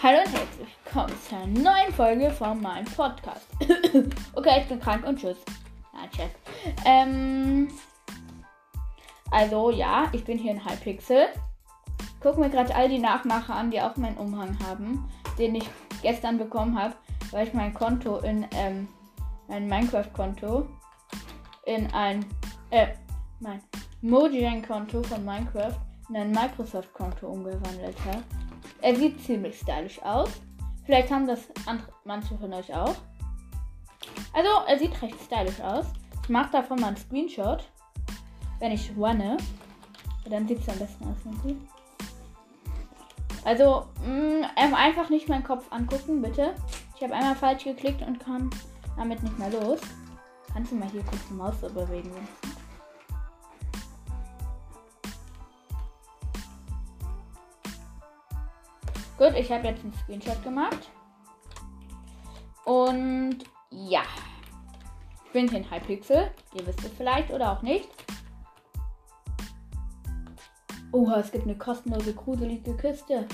Hallo und herzlich willkommen zu einer neuen Folge von meinem Podcast. okay, ich bin krank und tschüss. Nein, Chef. Ähm, also ja, ich bin hier in Hypixel. Gucken mir gerade all die Nachmacher an, die auch meinen Umhang haben, den ich gestern bekommen habe, weil ich mein Konto in, ähm, mein Minecraft-Konto in ein, äh, mein Mojang-Konto von Minecraft in ein Microsoft-Konto umgewandelt habe. Er sieht ziemlich stylisch aus. Vielleicht haben das andere, manche von euch auch. Also, er sieht recht stylisch aus. Ich mache davon mal einen Screenshot. Wenn ich runne. Dann sieht es am besten aus. Irgendwie. Also, mh, mm, einfach nicht meinen Kopf angucken, bitte. Ich habe einmal falsch geklickt und kam damit nicht mehr los. Kannst du mal hier kurz die Maus bewegen? Gut, ich habe jetzt einen Screenshot gemacht. Und ja. Ich bin hier in Hypixel. Ihr wisst es vielleicht oder auch nicht. Oha, es gibt eine kostenlose, gruselige Kiste.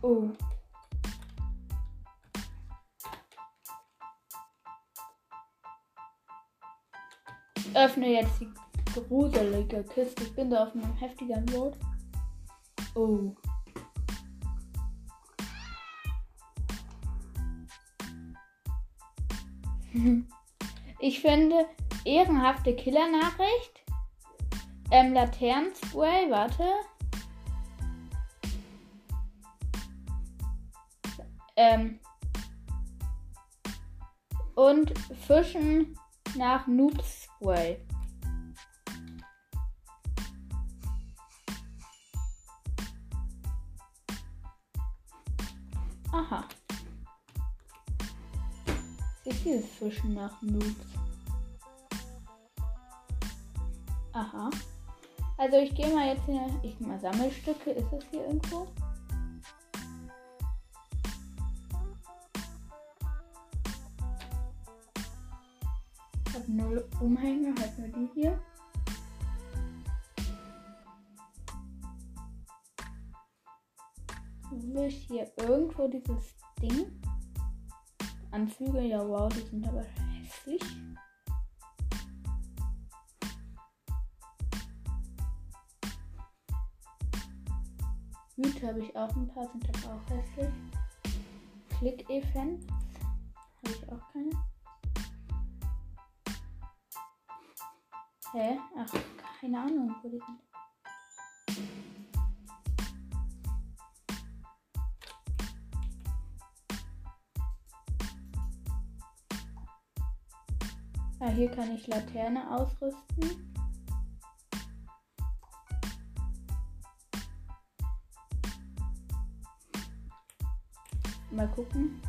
Oh. Öffne jetzt die gruselige Kiste. Ich bin da auf einem heftigen Boot. Oh. Ich finde ehrenhafte Killernachricht. Ähm, Laternenspray, warte. Ähm. Und Fischen nach Noobs Way. Aha. Sehr viel Fischen nach Noobs. Aha. Also ich gehe mal jetzt hier. Ich mal Sammelstücke. Ist es hier irgendwo? Null Umhänge, halt nur die hier. Will ich hier irgendwo dieses Ding? Anzüge, ja wow, die sind aber hässlich. Hüte habe ich auch ein paar, sind aber auch hässlich. Click-Events habe ich auch keine. Hä? Ach, keine Ahnung, wo die sind. Ah, hier kann ich Laterne ausrüsten. Mal gucken.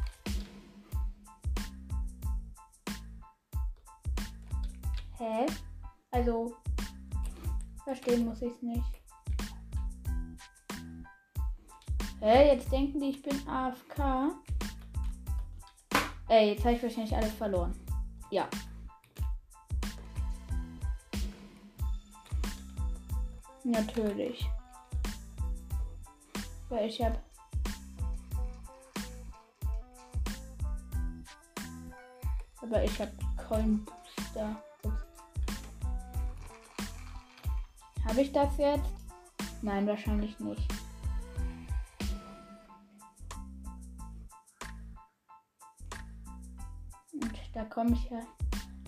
Hä? Also, verstehen muss ich es nicht. Hä, jetzt denken die, ich bin AFK. Ey, jetzt habe ich wahrscheinlich alles verloren. Ja. Natürlich. Weil ich habe Aber ich habe Coin Booster. Habe ich das jetzt? Nein, wahrscheinlich nicht. Und da komme ich ja.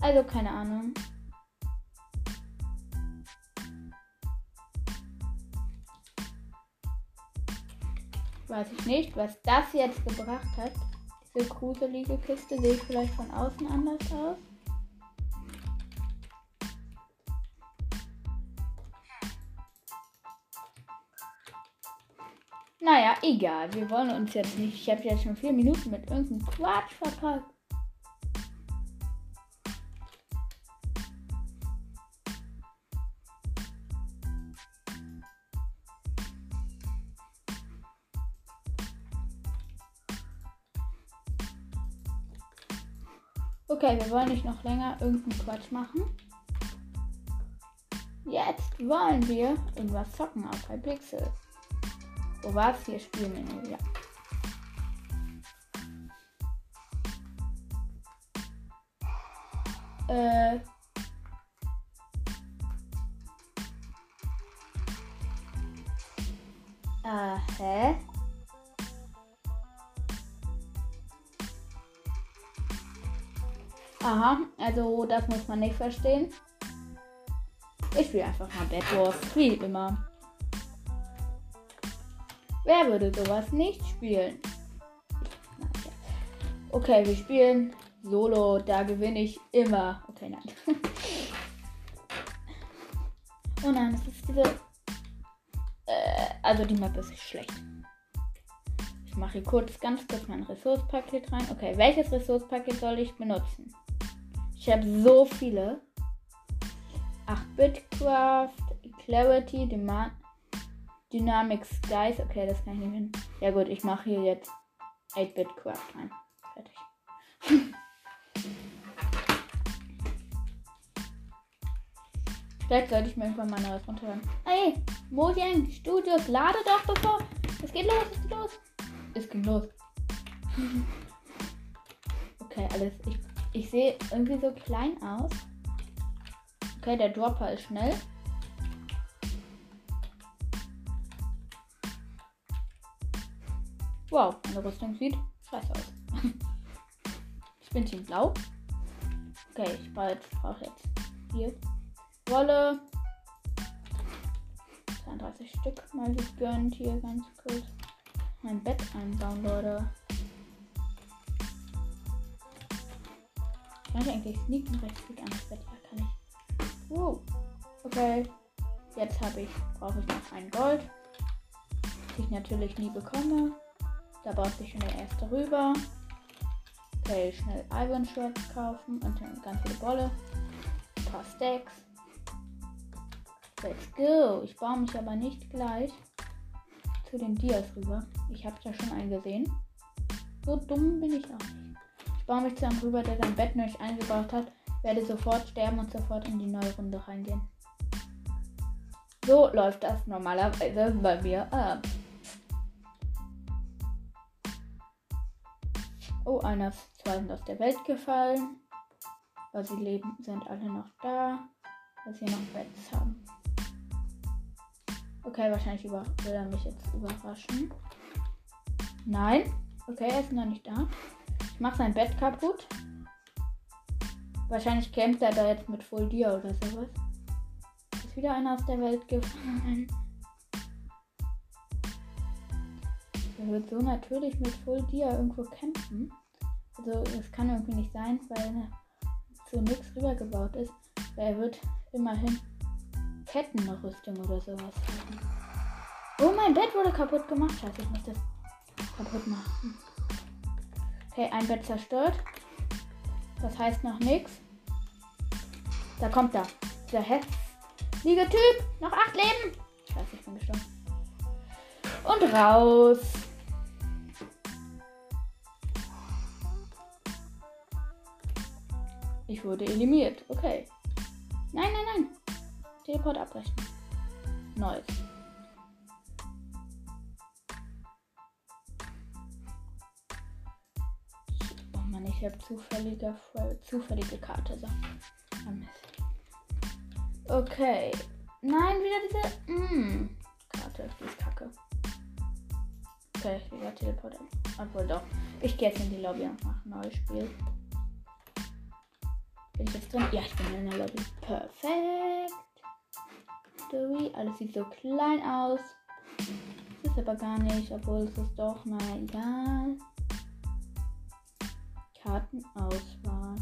Also keine Ahnung. Weiß ich nicht, was das jetzt gebracht hat. Diese gruselige Kiste sehe ich vielleicht von außen anders aus. Naja, egal. Wir wollen uns jetzt nicht. Ich habe jetzt schon vier Minuten mit irgendeinem Quatsch verpackt. Okay, wir wollen nicht noch länger irgendeinen Quatsch machen. Jetzt wollen wir irgendwas zocken auf Hypixel. Wo war's hier? Spielmenü, ja. Äh. Äh, hä? Aha, also das muss man nicht verstehen. Ich spiele einfach mal Bad Wars, wie immer. Wer würde sowas nicht spielen? Okay, wir spielen Solo, da gewinne ich immer. Okay, nein. oh nein, das ist diese. Äh, also die Map ist schlecht. Ich mache hier kurz, ganz kurz mein Ressourcepaket rein. Okay, welches Ressourcepaket soll ich benutzen? Ich habe so viele. 8-Bit Craft, Clarity, Demand, Dynamic Skies. Okay, das kann ich nicht hin. Ja gut, ich mache hier jetzt 8-Bit Craft rein. Fertig. Vielleicht sollte ich mir irgendwann mal neues runterladen. Hey, Mojang Studios, lade doch bevor. Es geht los, es geht los. Es ging los. Okay, alles. Ich, ich sehe irgendwie so klein aus. Okay, der Dropper ist schnell. Wow, meine Rüstung sieht scheiße aus. ich bin Team Blau. Okay, ich brauche jetzt, hier Wolle. 32 Stück mal gegönnt hier ganz kurz. Mein Bett einbauen, Leute. Kann ich eigentlich sneaken rechts gut ans Bett? Ja, kann ich. Uh, okay. Jetzt habe ich, brauche ich noch ein Gold. Das ich natürlich nie bekomme. Da baut sich schon der erste rüber. Okay, schnell Iron Shirts kaufen und dann ganz viele Wolle. Ein paar Stacks. Let's go. Ich baue mich aber nicht gleich zu den Dias rüber. Ich habe ja schon einen gesehen. So dumm bin ich auch nicht. Ich baue mich zu einem rüber, der sein Bett nicht eingebaut hat. Werde sofort sterben und sofort in die neue Runde reingehen. So läuft das normalerweise bei mir ab. Oh, einer ist zwei aus der Welt gefallen. Weil sie leben, sind alle noch da. Weil sie noch Beds haben. Okay, wahrscheinlich über will er mich jetzt überraschen. Nein. Okay, er ist noch nicht da. Ich mache sein Bett kaputt. Wahrscheinlich kämpft er da jetzt mit Full Dia oder sowas. Ist wieder einer aus der Welt gefallen. Er wird so natürlich mit Full Dia irgendwo kämpfen. Also das kann irgendwie nicht sein, weil zu nichts rübergebaut ist. Weil er wird immerhin Kettenrüstung oder sowas haben. Oh, mein Bett wurde kaputt gemacht. Scheiße, ich muss das kaputt machen. Okay, ein Bett zerstört. Das heißt noch nichts. Da kommt er. Der hässliche Typ. Noch acht Leben. Scheiße, ich bin gestorben. Und raus. Wurde eliminiert. Okay. Nein, nein, nein. Teleport abbrechen. Neues. Oh Mann, ich habe zufällige, zufällige Karte. So. Okay. Nein, wieder diese mm, Karte. Die ist kacke. Okay, wieder Teleport. Obwohl doch. Ich gehe jetzt in die Lobby und mache ein neues Spiel. Bin ich jetzt drin? Ja, ich bin in der Lobby. Perfekt. Alles sieht so klein aus. Ist aber gar nicht, obwohl es ist doch, na egal. Kartenauswahl.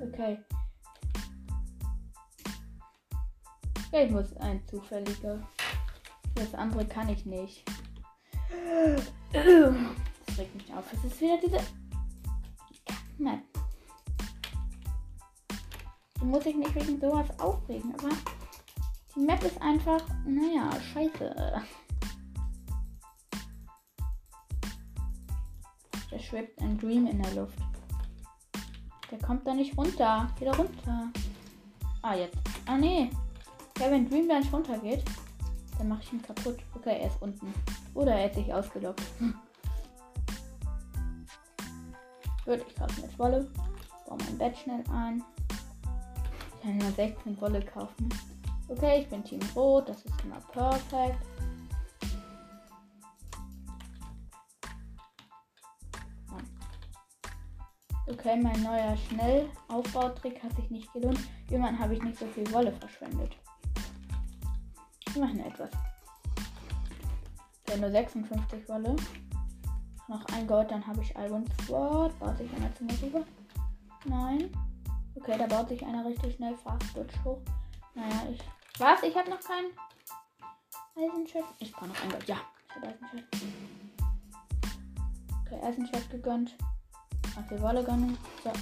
Okay. Ich muss ein zufälliger. Das andere kann ich nicht. Das regt mich auf. Es ist wieder diese. Nein muss ich nicht wegen sowas aufregen, aber die Map ist einfach, naja, scheiße. Da schwebt ein Dream in der Luft. Der kommt da nicht runter. Wieder runter. Ah, jetzt. Ah, nee. Ja, wenn Dream da nicht runtergeht, dann mache ich ihn kaputt. Okay, er ist unten. Oder er hat sich ausgelockt. Gut, ich kaufe jetzt Wolle. Baue mein Bett schnell ein. Ich kann nur 16 Wolle kaufen. Okay, ich bin Team Rot. Das ist immer perfekt. Okay, mein neuer Schnellaufbautrick hat sich nicht gelohnt. Irgendwann habe ich nicht so viel Wolle verschwendet. Wir machen etwas. Okay, nur 56 Wolle. Noch ein Gold, dann habe ich Iron Sword. Baut sich einer zu mir rüber? Nein. Okay, da baut sich einer richtig schnell Fast Switch hoch. Naja, ich. Was? Ich habe noch keinen Eisenschatz. Ich brauche noch ein Gold. Ja, ich habe Eisenschatz. Okay, Eisenschatz gegönnt. Ach, die Wolle gönnen. So.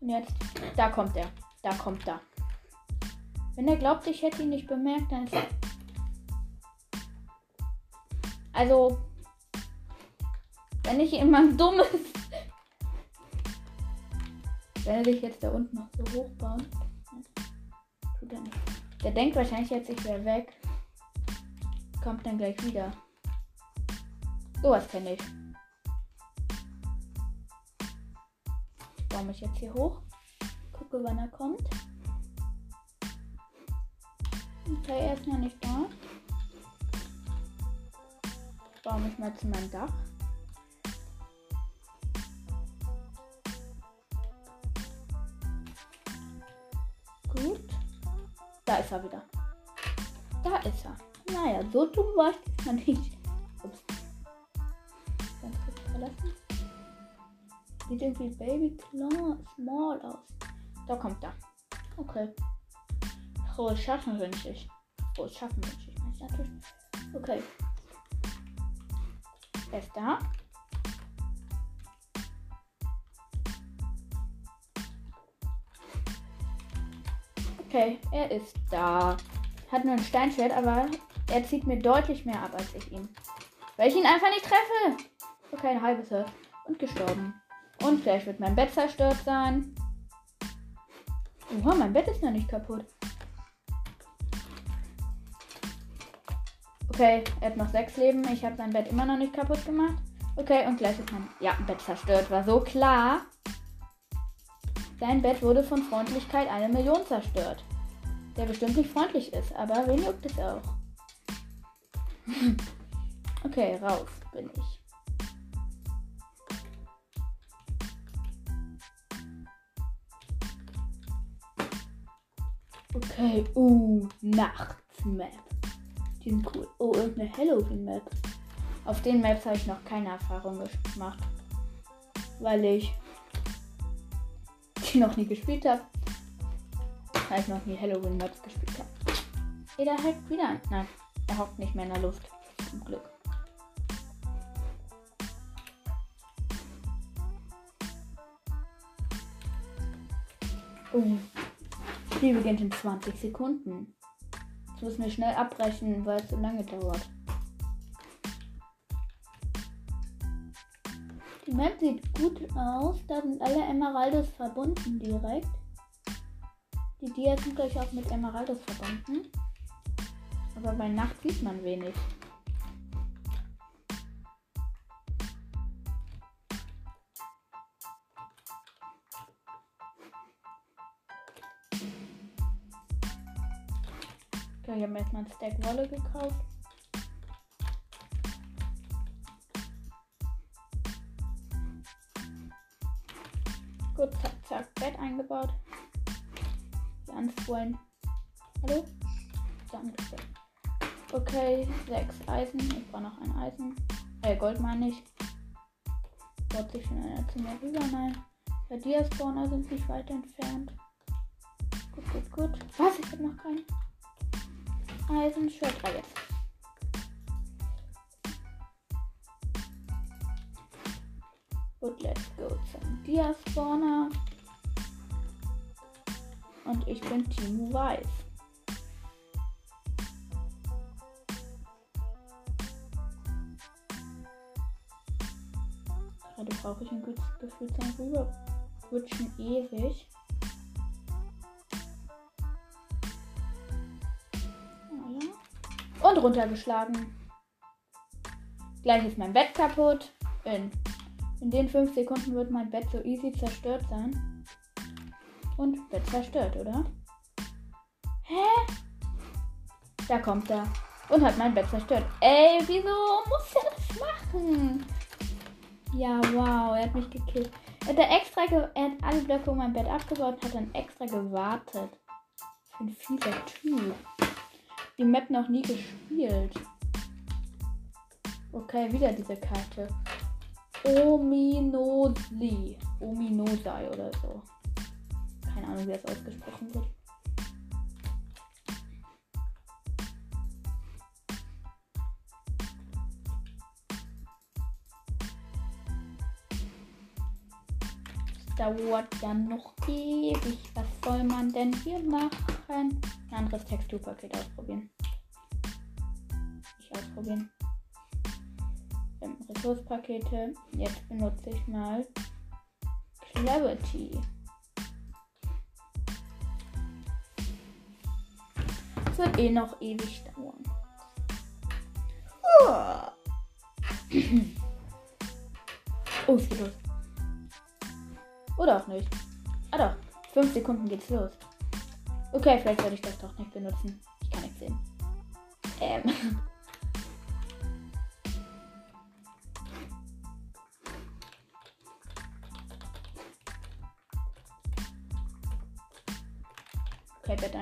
Und jetzt. Da kommt er. Da kommt er. Wenn er glaubt, ich hätte ihn nicht bemerkt, dann ist. Also. Wenn ich immer dumm ist. Wenn er sich jetzt da unten noch so hoch baut. Tut er nicht. Der denkt wahrscheinlich jetzt, ich wäre weg. Kommt dann gleich wieder. Sowas kenne ich. Baue mich jetzt hier hoch. Gucke, wann er kommt. Okay, er ist noch nicht da. Baue mich mal zu meinem Dach. Da ist er wieder. Da ist er. Naja, so dumm war ich noch nicht. Ups. Ganz kurz verlassen. Sieht irgendwie Baby Small aus. Da kommt er. Okay. Frohes Schaffen wünsche ich. Frohes Schaffen wünsche ich natürlich. Okay. Er ist da. Okay, er ist da. Hat nur ein Steinschwert, aber er zieht mir deutlich mehr ab als ich ihm. Weil ich ihn einfach nicht treffe. Okay, ein halbes Herz. Und gestorben. Und vielleicht wird mein Bett zerstört sein. Oha, mein Bett ist noch nicht kaputt. Okay, er hat noch sechs Leben. Ich habe sein Bett immer noch nicht kaputt gemacht. Okay, und gleich ist mein ja, Bett zerstört. War so klar. Sein Bett wurde von Freundlichkeit eine Million zerstört. Der bestimmt nicht freundlich ist, aber wen juckt es auch? okay, raus bin ich. Okay, uh, Nachtsmap. Die sind cool. Oh, irgendeine Halloween-Map. Auf den Maps habe ich noch keine Erfahrung gemacht. Weil ich die noch nie gespielt habe. Weil ich noch nie Halloween-Maps gespielt habe. Da hockt wieder. Nein, er hockt nicht mehr in der Luft. Zum Glück. Oh. Spiel beginnt in 20 Sekunden. Jetzt müssen wir schnell abbrechen, weil es so lange dauert. Die Map sieht gut aus. Da sind alle Emeraldos verbunden direkt. Die Dias sind gleich auch mit Emeraldos verbunden. Aber bei Nacht sieht man wenig. Okay, ich habe mir jetzt mal ein Stack Wolle gekauft. Gut, zack, zack, Bett eingebaut. Die Anfuhren. Hallo? Danke. Okay, sechs Eisen. Ich brauche noch ein Eisen. Äh, Gold meine ich. Baut sich schon einer zu mir rüber. Nein. Bei dir Spawner sind nicht weit entfernt. Gut, gut, gut. Was? Ich habe noch keinen. Eisenschwert. Ah, jetzt. Gut, let's go zum Dia-Spawner. Und ich bin Team Weiß. Gerade brauche ich ein gutes Gefühl sein rüber. Rutschen ewig. Und runtergeschlagen. Gleich ist mein Bett kaputt. In, in den 5 Sekunden wird mein Bett so easy zerstört sein. Und Bett zerstört, oder? Hä? Da kommt er. Und hat mein Bett zerstört. Ey, wieso muss er das machen? Ja, wow, er hat mich gekillt. Er hat, extra er hat alle Blöcke um mein Bett abgebaut und hat dann extra gewartet. Ich bin fieser Typ. Die Map noch nie gespielt. Okay, wieder diese Karte. Ominosli. Ominosai oder so. Keine Ahnung, wie das ausgesprochen wird. dauert ja noch ewig. Was soll man denn hier machen? Ein anderes Texturpaket ausprobieren. Ich ausprobieren. Ähm, Ressourcepakete. Jetzt benutze ich mal Clarity. Es wird eh noch ewig dauern. Oh, es geht los. Oder auch nicht. Ah doch. Fünf Sekunden geht's los. Okay, vielleicht sollte ich das doch nicht benutzen. Ich kann nichts sehen. Ähm.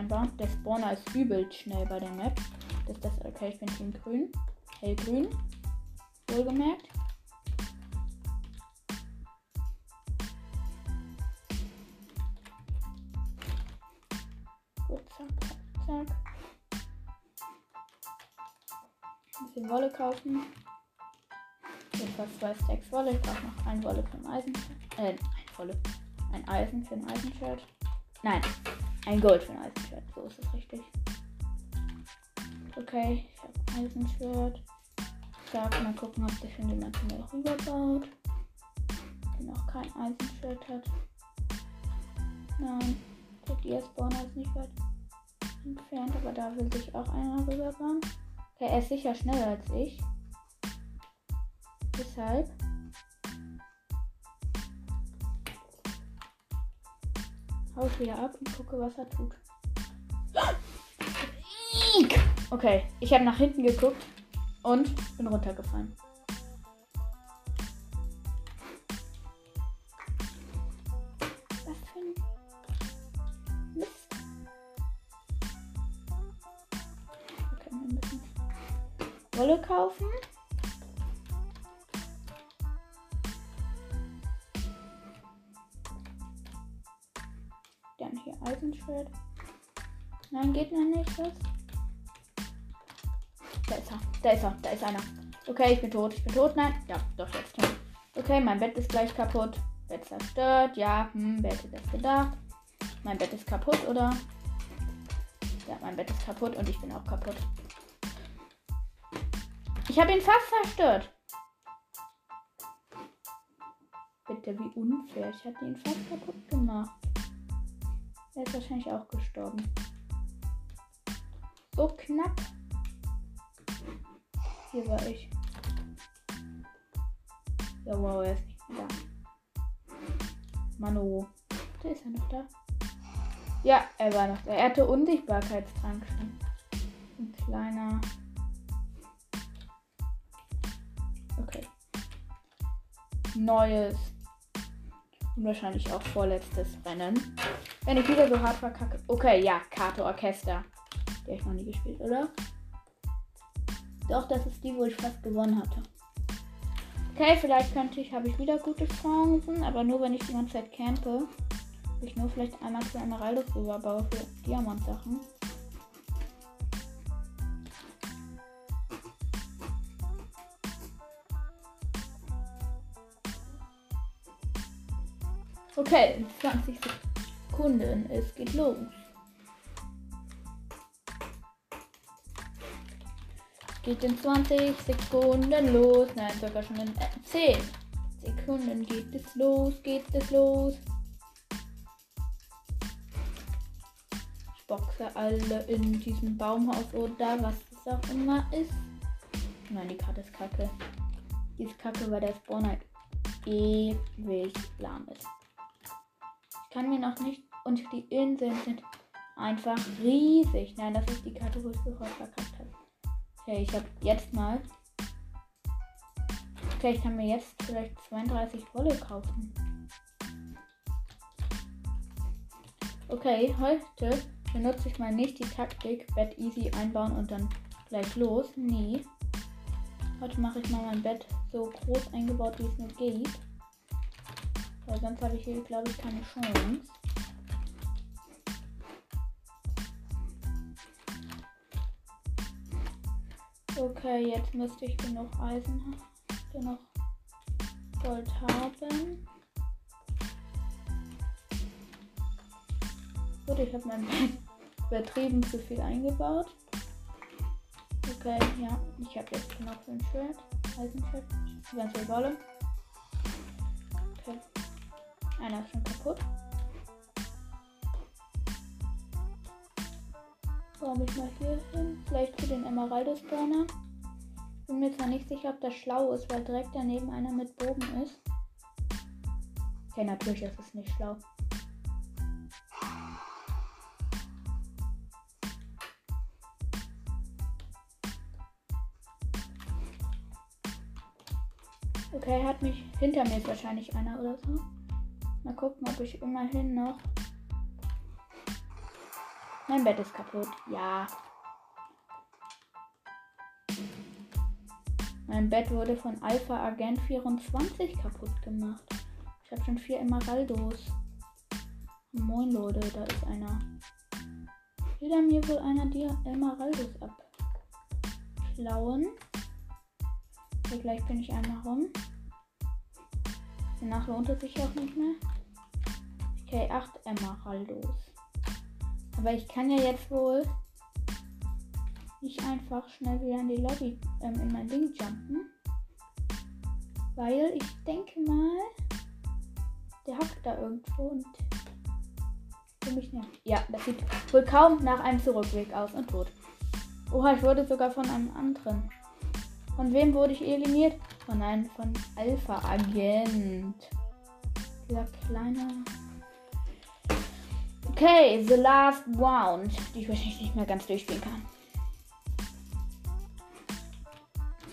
Einbauen. Der Spawner ist übel schnell bei der Map. Das ist das. Okay, ich bin Team Grün. Hellgrün. Wohlgemerkt. Wolle kaufen. Fast zwei Stacks Wolle. Ich brauche noch ein Wolle für ein Eisen. Äh, ein Wolle. Ein Eisen für ein Eisenshirt. Nein, ein Gold für ein Eisenshirt. So ist es richtig. Okay, ich habe Eisenshirt. Sag mal gucken, ob sich schon jemand mir rüberbaut. Der noch kein Eisenshirt hat. Nein, der Dia-Spawner ist nicht weit entfernt, aber da will sich auch einer rüberbauen. Okay, er ist sicher schneller als ich. Deshalb. Hau ich wieder ab und gucke, was er tut. Okay, ich habe nach hinten geguckt und bin runtergefallen. Wolle kaufen. Eisenschwert. Nein, geht noch nicht was. Da ist er. Da ist er. Da ist einer. Okay, ich bin tot. Ich bin tot. Nein. Ja, doch jetzt. Okay, mein Bett ist gleich kaputt. Bett zerstört. Ja, hm, wer hätte das gedacht? Mein Bett ist kaputt, oder? Ja, mein Bett ist kaputt und ich bin auch kaputt. Ich habe ihn fast zerstört. Bitte, wie unfair. Ich hatte ihn fast kaputt gemacht. Er ist wahrscheinlich auch gestorben. So knapp. Hier war ich. Ja, wow, er ist nicht mehr da. Mano. Da ist er noch da. Ja, er war noch da. Er hatte Unsichtbarkeitstrank schon. Ein kleiner. neues und wahrscheinlich auch vorletztes Rennen. Wenn ich wieder so hart verkacke. Okay, ja, Karte Orchester. Die habe ich noch nie gespielt, oder? Doch, das ist die, wo ich fast gewonnen hatte. Okay, vielleicht könnte ich, habe ich wieder gute Chancen, aber nur wenn ich die ganze Zeit campe. Ich nur vielleicht einmal zu Emeraldo rüberbaue für Diamant-Sachen. Okay, 20 Sekunden. Es geht los. Geht in 20 Sekunden los. Nein, sogar schon in 10, Sekunden geht es los, geht es los. Ich boxe alle in diesem Baumhaus oder was es auch immer ist. Nein, die Karte ist kacke. Die ist kacke, weil der Spawner ewig lahm ist. Kann mir noch nicht. Und die Inseln sind einfach riesig. Nein, das ist die Karte, wo ich sofort verkackt habe. Okay, ich habe jetzt mal. Okay, ich kann mir jetzt vielleicht 32 Wolle kaufen. Okay, heute benutze ich mal nicht die Taktik Bett easy einbauen und dann gleich los. Nee. Heute mache ich mal mein Bett so groß eingebaut, wie es nur geht. Weil sonst habe ich hier, glaube ich, keine Chance. Okay, jetzt müsste ich genug Eisen, genug Gold haben. Gut, ich habe mein übertrieben zu viel eingebaut. Okay, ja, ich habe jetzt genug für ein Schwert. Eisenschwert. Ganz viel Wolle. Einer ist schon kaputt. Warum ich mal hier hin? Vielleicht für den Emeraldo-Spawner. Bin mir zwar nicht sicher, ob das schlau ist, weil direkt daneben einer mit Bogen ist. Okay, natürlich ist es nicht schlau. Okay, hat mich. Hinter mir ist wahrscheinlich einer oder so. Mal gucken, ob ich immerhin noch. Mein Bett ist kaputt. Ja. Mein Bett wurde von Alpha Agent 24 kaputt gemacht. Ich habe schon vier Emeraldos. Moin Leute, da ist einer. Will er mir wohl einer die Emeraldos abklauen? Okay, gleich bin ich einmal rum. Danach lohnt es sich auch nicht mehr. Okay, 8 Emeraldos. Aber ich kann ja jetzt wohl nicht einfach schnell wieder in die Lobby, ähm, in mein Ding jumpen. Weil ich denke mal, der hackt da irgendwo und will mich nicht. Ja, das sieht wohl kaum nach einem Zurückweg aus und tot. Oha, ich wurde sogar von einem anderen von wem wurde ich eliminiert? Von einem von Alpha Agent. Dieser kleine. Okay, the last round, die ich wahrscheinlich nicht mehr ganz durchspielen kann.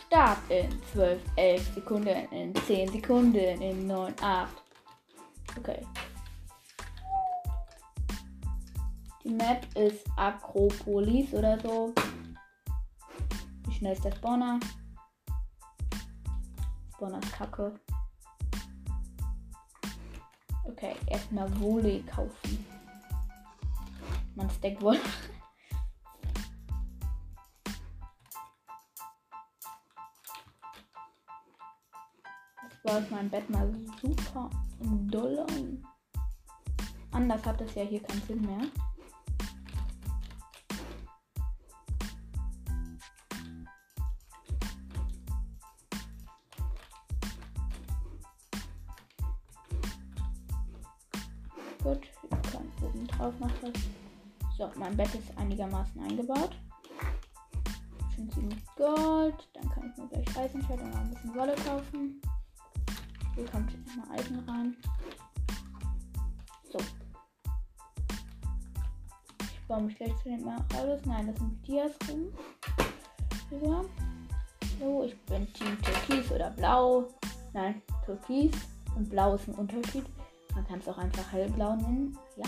Start in 12, 11 Sekunden, in 10 Sekunden, in 9, 8. Okay. Die Map ist Akropolis oder so. Wie schnell ist der Spawner? Spawner ist kacke. Okay, erstmal Wolle kaufen. Man steckt wohl. Jetzt baue ich mein Bett mal super doll ein. Anders hat es ja hier keinen Sinn mehr. Mein Bett ist einigermaßen eingebaut. Schon ziemlich Gold. Dann kann ich mir gleich Eisenschwert und noch ein bisschen Wolle kaufen. Hier kommt immer Eisen rein. So. Ich baue mich gleich zu den Maralus. Nein, das sind Dias rum. Über. So, ich bin Team Türkis oder Blau. Nein, Türkis und Blau ist ein Unterschied. Man kann es auch einfach hellblau nennen. Ja.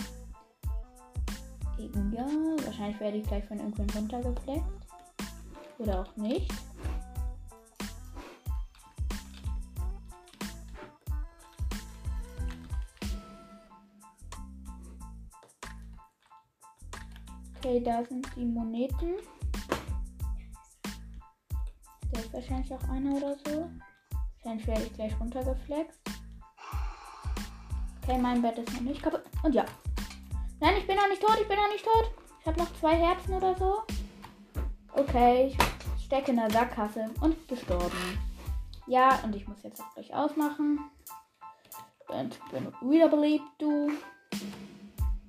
Egal. Wahrscheinlich werde ich gleich von irgendwann runtergefleckt. Oder auch nicht. Okay, da sind die Moneten. Da ist wahrscheinlich auch einer oder so. Wahrscheinlich werde ich gleich runtergeflext. Okay, mein Bett ist noch nicht kaputt. Und ja. Nein, ich bin noch nicht tot. Ich bin noch nicht tot. Ich habe noch zwei Herzen oder so. Okay, ich stecke in der Sackgasse und gestorben. Ja, und ich muss jetzt auch gleich ausmachen. Und bin wieder beliebt, du.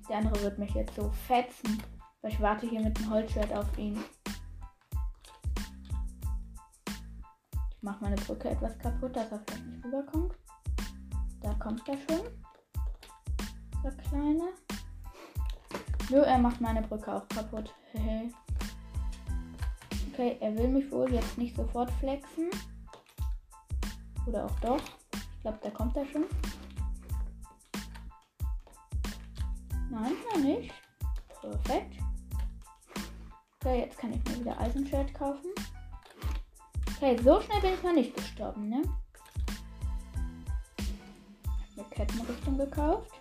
Der andere wird mich jetzt so fetzen. Weil ich warte hier mit dem Holzschwert auf ihn. Ich mache meine Brücke etwas kaputt, dass er vielleicht nicht rüberkommt. Da kommt er schon. Der Kleine. Nö, er macht meine Brücke auch kaputt. okay, er will mich wohl jetzt nicht sofort flexen. Oder auch doch. Ich glaube, da kommt er schon. Nein, noch nicht. Perfekt. Okay, jetzt kann ich mir wieder Eisenschwert kaufen. Okay, so schnell bin ich noch nicht gestorben, ne? Eine Kettenrüstung gekauft.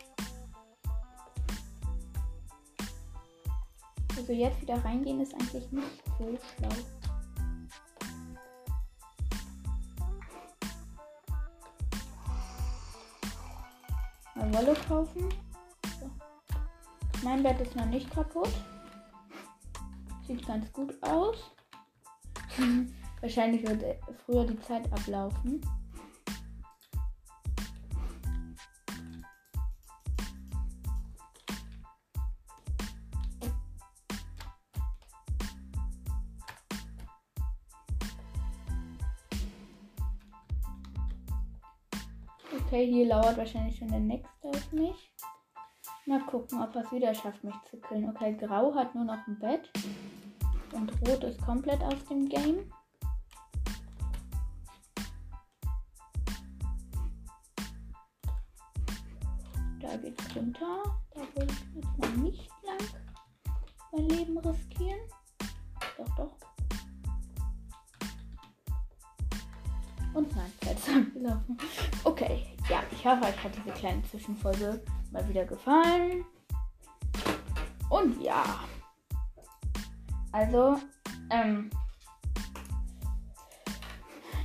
Also jetzt wieder reingehen ist eigentlich nicht so schlau. Mal Wolle kaufen. So. Mein Bett ist noch nicht kaputt. Sieht ganz gut aus. Wahrscheinlich wird früher die Zeit ablaufen. Okay, hier lauert wahrscheinlich schon der nächste auf mich. Mal gucken, ob er es wieder schafft, mich zu killen. Okay, Grau hat nur noch ein Bett. Und Rot ist komplett aus dem Game. Da geht's runter. Da würde ich jetzt mal nicht lang mein Leben riskieren. Doch, doch. Und nein, ist abgelaufen. Okay, ja, ich hoffe, euch hat diese kleine Zwischenfolge mal wieder gefallen. Und ja. Also, ähm,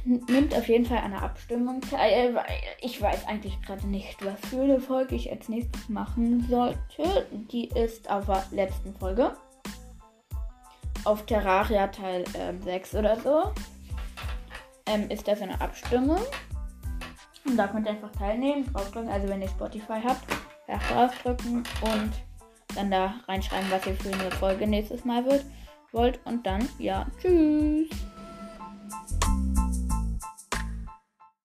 nimmt auf jeden Fall an der Abstimmung teil, weil ich weiß eigentlich gerade nicht, was für eine Folge ich als nächstes machen sollte. Die ist auf der letzten Folge. Auf Terraria Teil ähm, 6 oder so ähm, ist das eine Abstimmung. Und da könnt ihr einfach teilnehmen, draufdrücken. Also wenn ihr Spotify habt, einfach draufdrücken und dann da reinschreiben, was ihr für eine Folge nächstes Mal wird, wollt. Und dann, ja, tschüss.